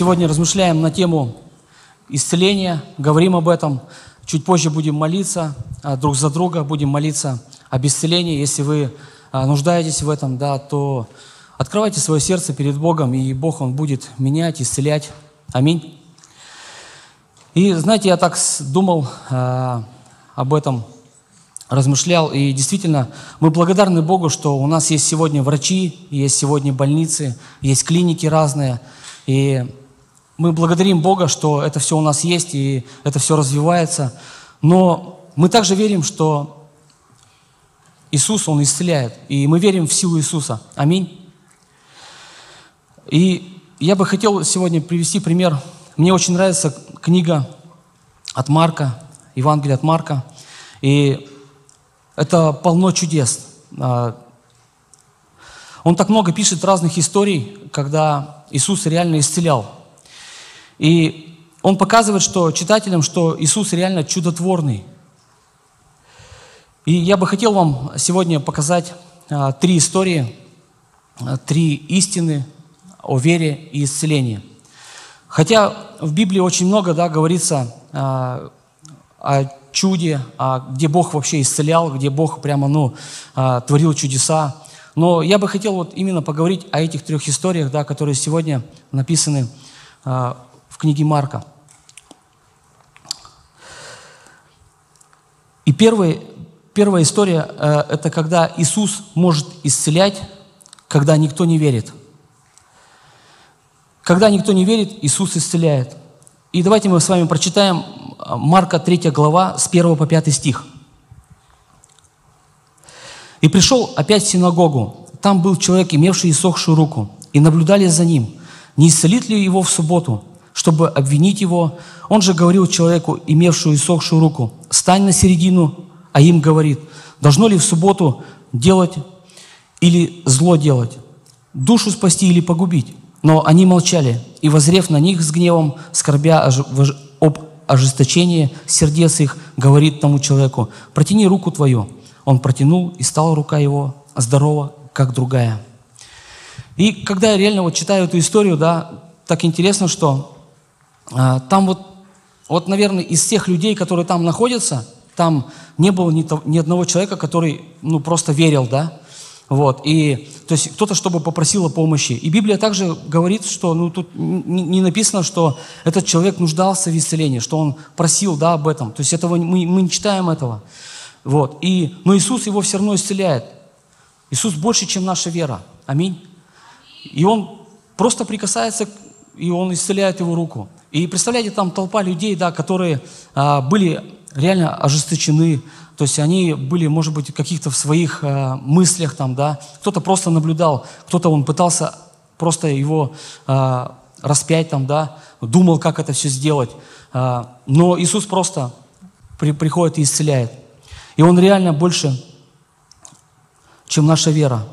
сегодня размышляем на тему исцеления, говорим об этом. Чуть позже будем молиться а, друг за друга, будем молиться об исцелении. Если вы а, нуждаетесь в этом, да, то открывайте свое сердце перед Богом, и Бог, Он будет менять, исцелять. Аминь. И знаете, я так думал э, об этом, размышлял, и действительно, мы благодарны Богу, что у нас есть сегодня врачи, есть сегодня больницы, есть клиники разные, и мы благодарим Бога, что это все у нас есть, и это все развивается, но мы также верим, что Иисус, Он исцеляет, и мы верим в силу Иисуса. Аминь. И я бы хотел сегодня привести пример мне очень нравится книга от Марка, Евангелие от Марка. И это полно чудес. А, он так много пишет разных историй, когда Иисус реально исцелял. И он показывает что, читателям, что Иисус реально чудотворный. И я бы хотел вам сегодня показать а, три истории, а, три истины о вере и исцелении – Хотя в Библии очень много да, говорится а, о чуде, а, где Бог вообще исцелял, где Бог прямо ну, а, творил чудеса. Но я бы хотел вот именно поговорить о этих трех историях, да, которые сегодня написаны а, книге Марка. И первый, первая история а, – это когда Иисус может исцелять, когда никто не верит – когда никто не верит, Иисус исцеляет. И давайте мы с вами прочитаем а, Марка 3 глава с 1 по 5 стих. «И пришел опять в синагогу. Там был человек, имевший иссохшую руку, и наблюдали за ним, не исцелит ли его в субботу, чтобы обвинить его. Он же говорил человеку, имевшую иссохшую руку, «Стань на середину», а им говорит, «Должно ли в субботу делать или зло делать, душу спасти или погубить?» Но они молчали, и, возрев на них с гневом, скорбя об ожесточении сердец их, говорит тому человеку, «Протяни руку твою». Он протянул, и стала рука его здорова, как другая. И когда я реально вот читаю эту историю, да, так интересно, что там вот, вот, наверное, из всех людей, которые там находятся, там не было ни, ни одного человека, который, ну, просто верил, да, вот, и, то есть кто-то, чтобы попросил о помощи. И Библия также говорит, что, ну, тут не написано, что этот человек нуждался в исцелении, что он просил, да, об этом. То есть этого, мы, мы не читаем этого. Вот, и, но Иисус его все равно исцеляет. Иисус больше, чем наша вера. Аминь. И он просто прикасается, и он исцеляет его руку. И представляете, там толпа людей, да, которые а, были реально ожесточены, то есть они были, может быть, каких-то в своих э, мыслях там, да. Кто-то просто наблюдал, кто-то он пытался просто его э, распять там, да, думал, как это все сделать. Э, но Иисус просто при, приходит и исцеляет. И Он реально больше, чем наша вера.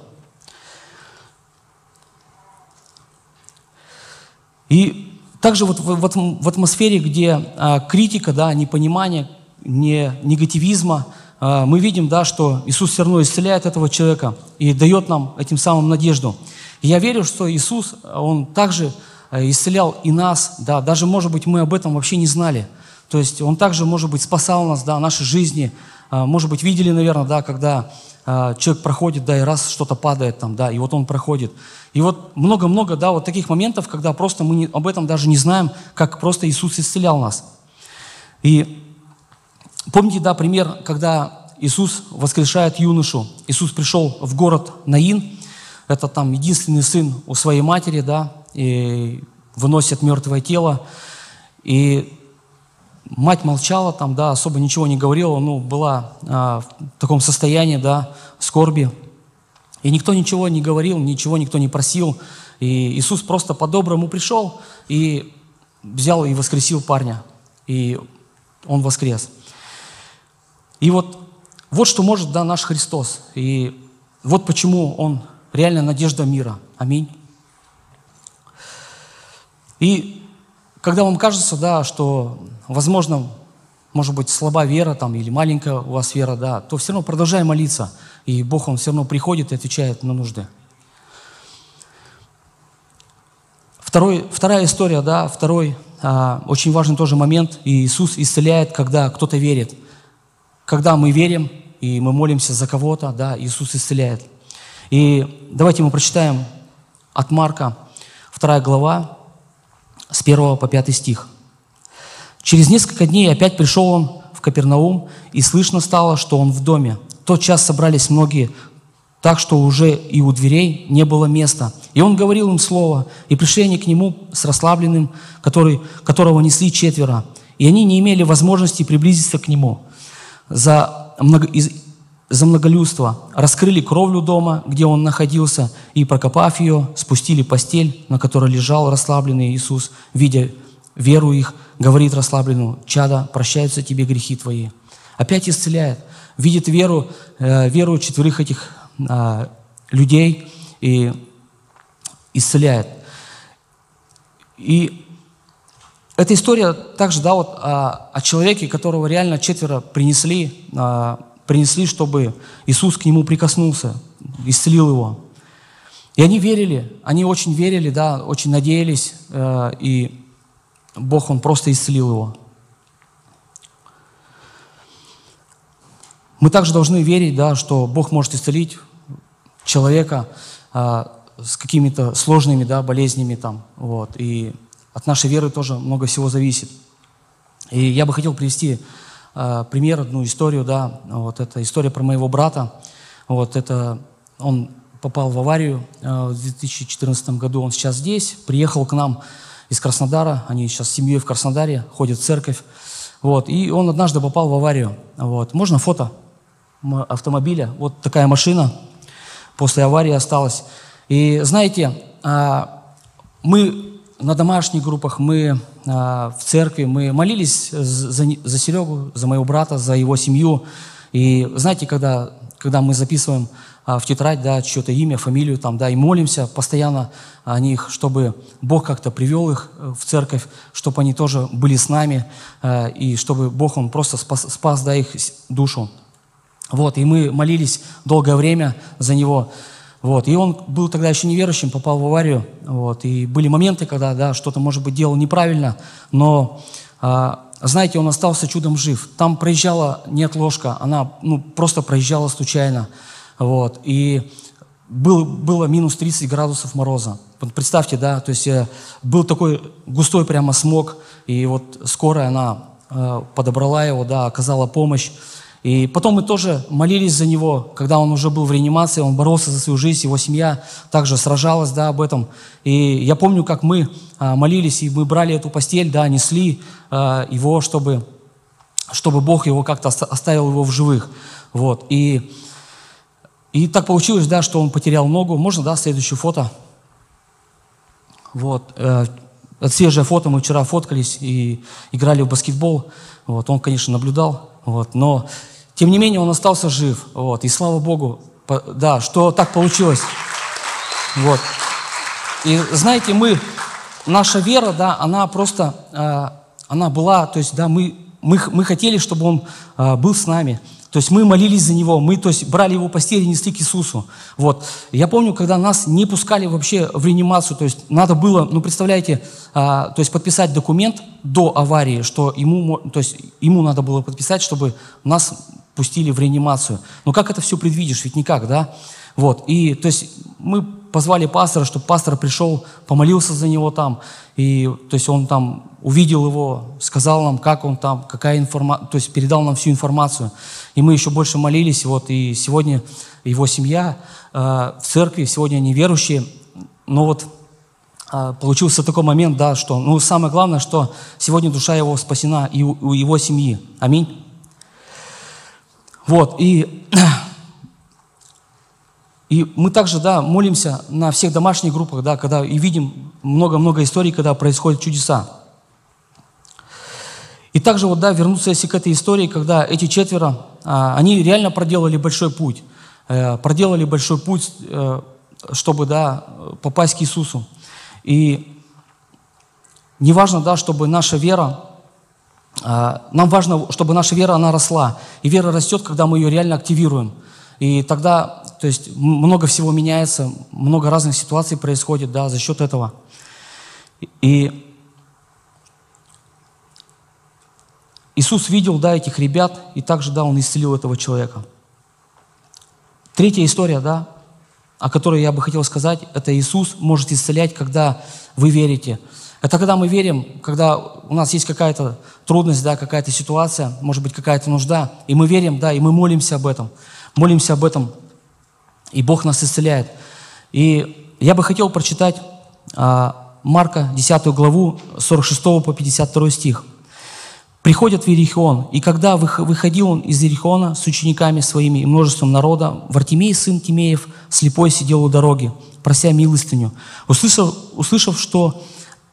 И также вот в, в, атмосфере, где а, критика, да, непонимание, не негативизма, а, мы видим, да, что Иисус все равно исцеляет этого человека и дает нам этим самым надежду. И я верю, что Иисус, Он также э, исцелял и нас, да, даже, может быть, мы об этом вообще не знали. То есть Он также, может быть, спасал нас, да, нашей жизни. А, может быть, видели, наверное, да, когда а, человек проходит, да, и раз что-то падает там, да, и вот он проходит. И вот много-много, да, вот таких моментов, когда просто мы не, об этом даже не знаем, как просто Иисус исцелял нас. И Помните, да, пример, когда Иисус воскрешает юношу. Иисус пришел в город Наин, это там единственный сын у своей матери, да, и выносят мертвое тело. И мать молчала там, да, особо ничего не говорила, ну, была а, в таком состоянии, да, скорби. И никто ничего не говорил, ничего никто не просил. И Иисус просто по-доброму пришел и взял и воскресил парня. И он воскрес. И вот, вот что может да, наш Христос. И вот почему Он реально надежда мира. Аминь. И когда вам кажется, да, что, возможно, может быть, слаба вера там, или маленькая у вас вера, да, то все равно продолжай молиться. И Бог, Он все равно приходит и отвечает на нужды. Второй, вторая история, да, второй а, очень важный тоже момент. И Иисус исцеляет, когда кто-то верит. Когда мы верим, и мы молимся за кого-то, да, Иисус исцеляет. И давайте мы прочитаем от Марка, вторая глава, с 1 по 5 стих. Через несколько дней опять пришел он в Капернаум, и слышно стало, что он в доме. В тот час собрались многие, так что уже и у дверей не было места. И он говорил им слово, и пришли они к нему с расслабленным, который, которого несли четверо. И они не имели возможности приблизиться к нему. За, много, из, за многолюдство раскрыли кровлю дома, где он находился, и, прокопав ее, спустили постель, на которой лежал расслабленный Иисус, видя веру их, говорит расслабленному, «Чада, прощаются тебе грехи твои». Опять исцеляет. Видит веру, э, веру четверых этих э, людей и исцеляет. И эта история также, да, вот о, о человеке, которого реально четверо принесли, э, принесли, чтобы Иисус к нему прикоснулся, исцелил его. И они верили, они очень верили, да, очень надеялись, э, и Бог, Он просто исцелил его. Мы также должны верить, да, что Бог может исцелить человека а, с какими-то сложными да, болезнями. Там, вот, и от нашей веры тоже много всего зависит. И я бы хотел привести а, пример, одну историю. Да, вот это история про моего брата. Вот это, он попал в аварию а, в 2014 году. Он сейчас здесь, приехал к нам из Краснодара, они сейчас с семьей в Краснодаре, ходят в церковь. Вот, и он однажды попал в аварию. Вот. Можно фото автомобиля? Вот такая машина после аварии осталась. И знаете, а, мы на домашних группах, мы а, в церкви, мы молились за, за Серегу, за моего брата, за его семью. И знаете, когда, когда мы записываем в тетрадь, да, чье-то имя, фамилию, там, да, и молимся постоянно о них, чтобы Бог как-то привел их э, в церковь, чтобы они тоже были с нами, э, и чтобы Бог, Он просто спас, спас да, их душу. Вот, и мы молились долгое время за него. Вот, и он был тогда еще неверующим, попал в аварию. Вот, и были моменты, когда, да, что-то, может быть, делал неправильно, но а, знаете, он остался чудом жив. Там проезжала нет ложка, она ну, просто проезжала случайно. Вот. И был, было минус 30 градусов мороза. Представьте, да, то есть э, был такой густой прямо смог, и вот скорая, она э, подобрала его, да, оказала помощь. И потом мы тоже молились за него, когда он уже был в реанимации, он боролся за свою жизнь, его семья также сражалась, да, об этом. И я помню, как мы а, молились, и мы брали эту постель, да, несли а, его, чтобы, чтобы Бог его как-то оставил его в живых. Вот. И и так получилось, да, что он потерял ногу. Можно, да, следующее фото? Вот. Это свежее фото, мы вчера фоткались и играли в баскетбол. Вот. Он, конечно, наблюдал, вот. но тем не менее он остался жив. Вот. И слава Богу, да, что так получилось. Вот. И знаете, мы, наша вера, да, она просто, э, она была, то есть, да, мы, мы, мы хотели, чтобы он э, был с нами. То есть мы молились за него, мы то есть, брали его постель и несли к Иисусу. Вот. Я помню, когда нас не пускали вообще в реанимацию, то есть надо было, ну представляете, а, то есть подписать документ до аварии, что ему, то есть ему надо было подписать, чтобы нас пустили в реанимацию. Но как это все предвидишь? Ведь никак, да? Вот. И то есть мы позвали пастора, чтобы пастор пришел, помолился за него там. И то есть он там увидел его, сказал нам, как он там, какая информация, то есть передал нам всю информацию. И мы еще больше молились, вот, и сегодня его семья э, в церкви, сегодня они верующие, но вот э, получился такой момент, да, что, ну, самое главное, что сегодня душа его спасена и у, у его семьи. Аминь. Вот, и и мы также, да, молимся на всех домашних группах, да, когда и видим много-много историй, когда происходят чудеса. И также вот, да, вернуться если к этой истории, когда эти четверо, а, они реально проделали большой путь. Э, проделали большой путь, э, чтобы, да, попасть к Иисусу. И не важно, да, чтобы наша вера, а, нам важно, чтобы наша вера, она росла. И вера растет, когда мы ее реально активируем. И тогда, то есть, много всего меняется, много разных ситуаций происходит, да, за счет этого. И Иисус видел, да, этих ребят, и также, да, Он исцелил этого человека. Третья история, да, о которой я бы хотел сказать, это Иисус может исцелять, когда вы верите. Это когда мы верим, когда у нас есть какая-то трудность, да, какая-то ситуация, может быть, какая-то нужда, и мы верим, да, и мы молимся об этом, молимся об этом, и Бог нас исцеляет. И я бы хотел прочитать а, Марка 10 главу 46 по 52 стих – приходят в Иерихон, и когда выходил он из Иерихона с учениками своими и множеством народа, Вартимей, сын Тимеев, слепой сидел у дороги, прося милостыню. Услышав, услышав, что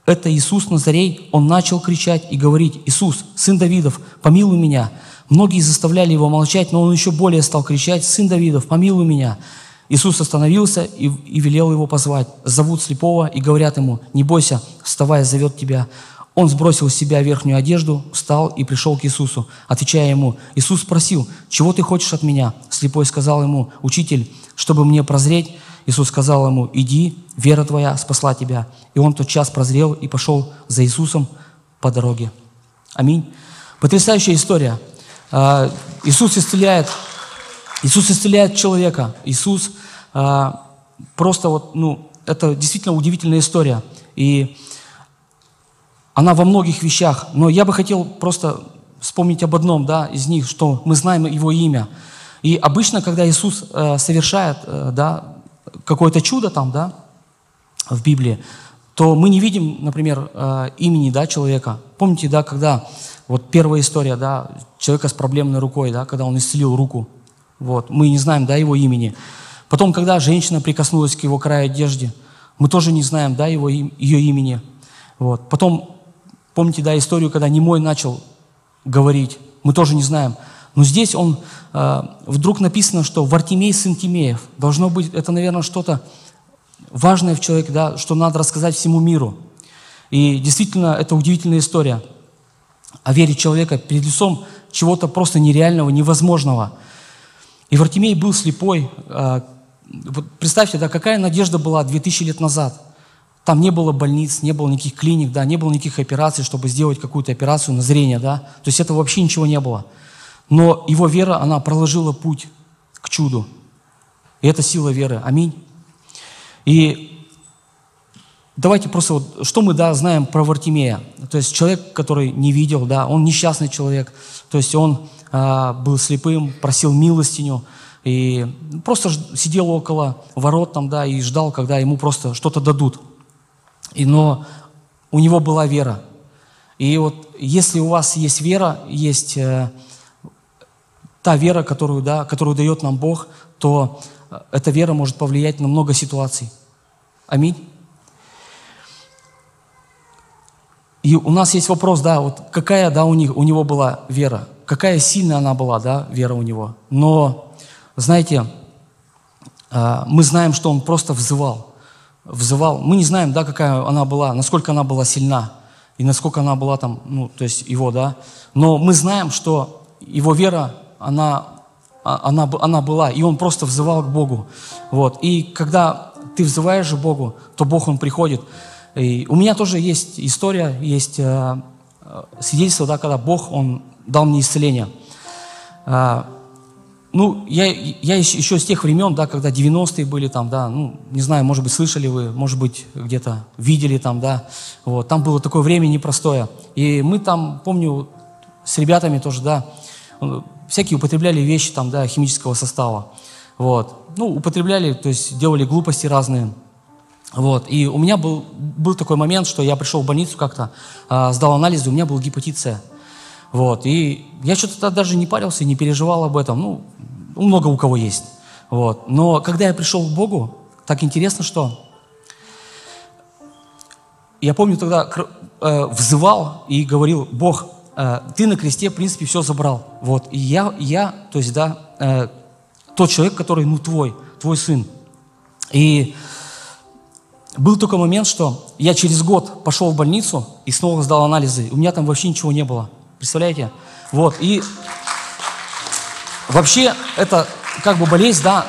это Иисус Назарей, он начал кричать и говорить, «Иисус, сын Давидов, помилуй меня». Многие заставляли его молчать, но он еще более стал кричать, «Сын Давидов, помилуй меня». Иисус остановился и, и велел его позвать. Зовут слепого и говорят ему, «Не бойся, вставай, зовет тебя». Он сбросил с себя верхнюю одежду, встал и пришел к Иисусу, отвечая ему. Иисус спросил, «Чего ты хочешь от меня?» Слепой сказал ему, «Учитель, чтобы мне прозреть». Иисус сказал ему, «Иди, вера твоя спасла тебя». И он тот час прозрел и пошел за Иисусом по дороге. Аминь. Потрясающая история. А, Иисус исцеляет, Иисус исцеляет человека. Иисус а, просто вот, ну, это действительно удивительная история. И она во многих вещах, но я бы хотел просто вспомнить об одном, да, из них, что мы знаем Его имя. И обычно, когда Иисус э, совершает, э, да, какое-то чудо там, да, в Библии, то мы не видим, например, э, имени, да, человека. Помните, да, когда вот первая история, да, человека с проблемной рукой, да, когда он исцелил руку, вот, мы не знаем, да, его имени. Потом, когда женщина прикоснулась к его краю одежды, мы тоже не знаем, да, его, ее имени. Вот. Потом Помните, да, историю, когда Немой начал говорить? Мы тоже не знаем. Но здесь он, э, вдруг написано, что Вартимей сын Тимеев. Должно быть, это, наверное, что-то важное в человеке, да, что надо рассказать всему миру. И действительно, это удивительная история о вере человека перед лицом чего-то просто нереального, невозможного. И Вартимей был слепой. Вот представьте, да, какая надежда была 2000 лет назад – там не было больниц, не было никаких клиник, да, не было никаких операций, чтобы сделать какую-то операцию на зрение, да. То есть этого вообще ничего не было. Но его вера, она проложила путь к чуду. И это сила веры. Аминь. И давайте просто вот, что мы, да, знаем про Вартимея. То есть человек, который не видел, да, он несчастный человек. То есть он а, был слепым, просил милостиню, и просто сидел около ворот там, да, и ждал, когда ему просто что-то дадут. И, но у него была вера. И вот если у вас есть вера, есть э, та вера, которую, да, которую дает нам Бог, то э, эта вера может повлиять на много ситуаций. Аминь. И у нас есть вопрос, да, вот какая, да, у, них, у него была вера, какая сильная она была, да, вера у него. Но, знаете, э, мы знаем, что он просто взывал взывал. Мы не знаем, да, какая она была, насколько она была сильна, и насколько она была там, ну, то есть его, да. Но мы знаем, что его вера, она, а, она, она была, и он просто взывал к Богу. Вот. И когда ты взываешь же Богу, то Бог, Он приходит. И у меня тоже есть история, есть э, э свидетельство, да, когда Бог, Он дал мне исцеление. Э, ну, я, я еще, еще с тех времен, да, когда 90-е были там, да, ну, не знаю, может быть, слышали вы, может быть, где-то видели там, да, вот, там было такое время непростое. И мы там, помню, с ребятами тоже, да, всякие употребляли вещи там, да, химического состава, вот. Ну, употребляли, то есть делали глупости разные, вот. И у меня был, был такой момент, что я пришел в больницу как-то, э, сдал анализы, у меня был гепатит С. Вот. И я что-то даже не парился, не переживал об этом. Ну, много у кого есть. Вот. Но когда я пришел к Богу, так интересно, что я помню тогда э, взывал и говорил, Бог, э, ты на кресте, в принципе, все забрал. Вот. И я, я то есть, да, э, тот человек, который, ну, твой, твой сын. И был только момент, что я через год пошел в больницу и снова сдал анализы. У меня там вообще ничего не было. Представляете? Вот, и вообще это как бы болезнь, да,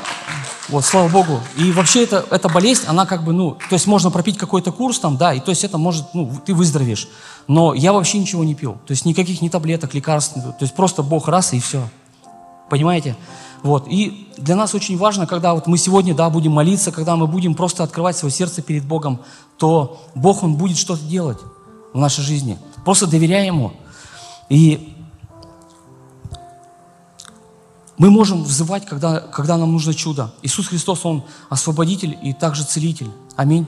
Вот, слава Богу. И вообще это, эта болезнь, она как бы, ну, то есть можно пропить какой-то курс там, да, и то есть это может, ну, ты выздоровеешь. Но я вообще ничего не пил. То есть никаких ни таблеток, лекарств. То есть просто Бог раз и все. Понимаете? Вот. И для нас очень важно, когда вот мы сегодня, да, будем молиться, когда мы будем просто открывать свое сердце перед Богом, то Бог, Он будет что-то делать в нашей жизни. Просто доверяй Ему. И мы можем взывать, когда, когда нам нужно чудо. Иисус Христос, Он освободитель и также целитель. Аминь.